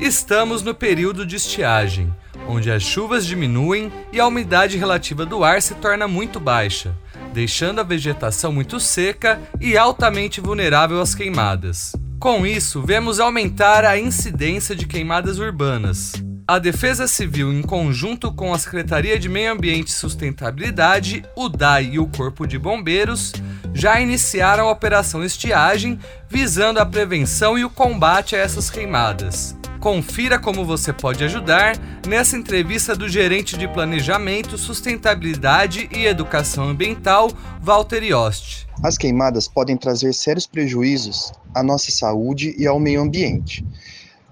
Estamos no período de estiagem, onde as chuvas diminuem e a umidade relativa do ar se torna muito baixa, deixando a vegetação muito seca e altamente vulnerável às queimadas. Com isso, vemos aumentar a incidência de queimadas urbanas. A Defesa Civil, em conjunto com a Secretaria de Meio Ambiente e Sustentabilidade, o DAI e o Corpo de Bombeiros, já iniciaram a Operação Estiagem, visando a prevenção e o combate a essas queimadas. Confira como você pode ajudar nessa entrevista do gerente de Planejamento, Sustentabilidade e Educação Ambiental, Walter Yost. As queimadas podem trazer sérios prejuízos à nossa saúde e ao meio ambiente.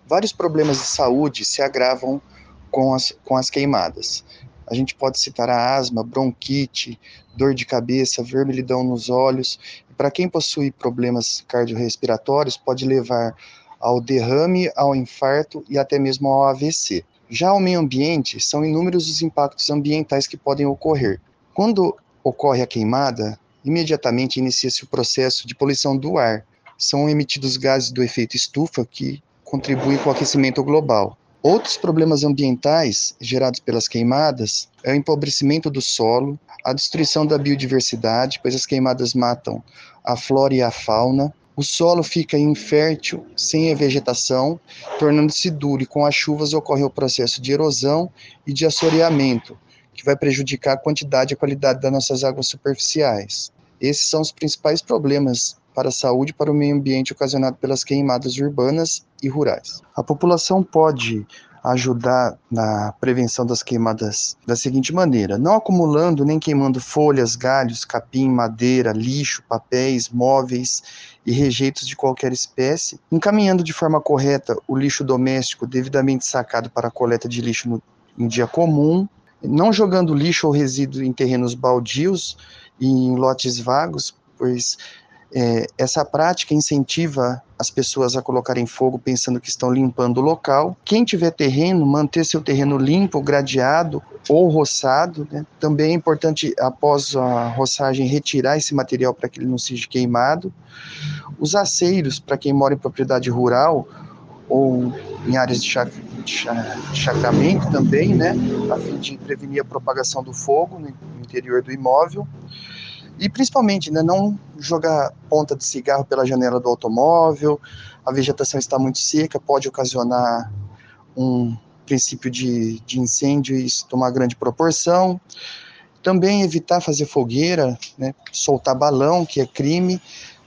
Vários problemas de saúde se agravam com as, com as queimadas. A gente pode citar a asma, bronquite, dor de cabeça, vermelhidão nos olhos. Para quem possui problemas cardiorrespiratórios, pode levar ao derrame, ao infarto e até mesmo ao AVC. Já ao meio ambiente, são inúmeros os impactos ambientais que podem ocorrer. Quando ocorre a queimada, imediatamente inicia-se o processo de poluição do ar. São emitidos gases do efeito estufa que contribuem com o aquecimento global. Outros problemas ambientais gerados pelas queimadas é o empobrecimento do solo, a destruição da biodiversidade, pois as queimadas matam a flora e a fauna, o solo fica infértil, sem a vegetação, tornando-se duro, e com as chuvas ocorre o processo de erosão e de assoreamento, que vai prejudicar a quantidade e a qualidade das nossas águas superficiais. Esses são os principais problemas para a saúde e para o meio ambiente ocasionado pelas queimadas urbanas e rurais. A população pode ajudar na prevenção das queimadas da seguinte maneira: não acumulando nem queimando folhas, galhos, capim, madeira, lixo, papéis, móveis e rejeitos de qualquer espécie, encaminhando de forma correta o lixo doméstico devidamente sacado para a coleta de lixo no, em dia comum, não jogando lixo ou resíduo em terrenos baldios e em lotes vagos, pois é, essa prática incentiva as pessoas a colocarem fogo pensando que estão limpando o local. Quem tiver terreno, manter seu terreno limpo, gradeado ou roçado. Né? Também é importante, após a roçagem, retirar esse material para que ele não seja queimado. Os aceiros, para quem mora em propriedade rural ou em áreas de, chacramento também, né? a fim de prevenir a propagação do fogo no interior do imóvel. E principalmente, né, não jogar ponta de cigarro pela janela do automóvel, a vegetação está muito seca, pode ocasionar um princípio de, de incêndio e isso tomar grande proporção. Também evitar fazer fogueira, né, soltar balão, que é crime,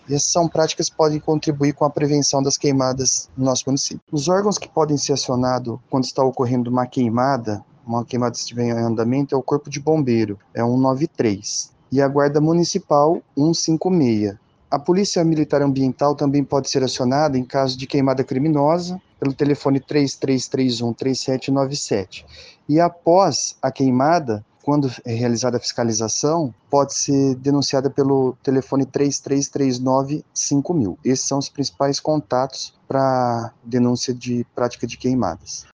essas são práticas que podem contribuir com a prevenção das queimadas no nosso município. Os órgãos que podem ser acionados quando está ocorrendo uma queimada, uma queimada estiver em andamento, é o Corpo de Bombeiro, é 193 e a Guarda Municipal 156. A Polícia Militar Ambiental também pode ser acionada em caso de queimada criminosa pelo telefone 3331 3797. E após a queimada, quando é realizada a fiscalização, pode ser denunciada pelo telefone 3339 5000. Esses são os principais contatos para denúncia de prática de queimadas.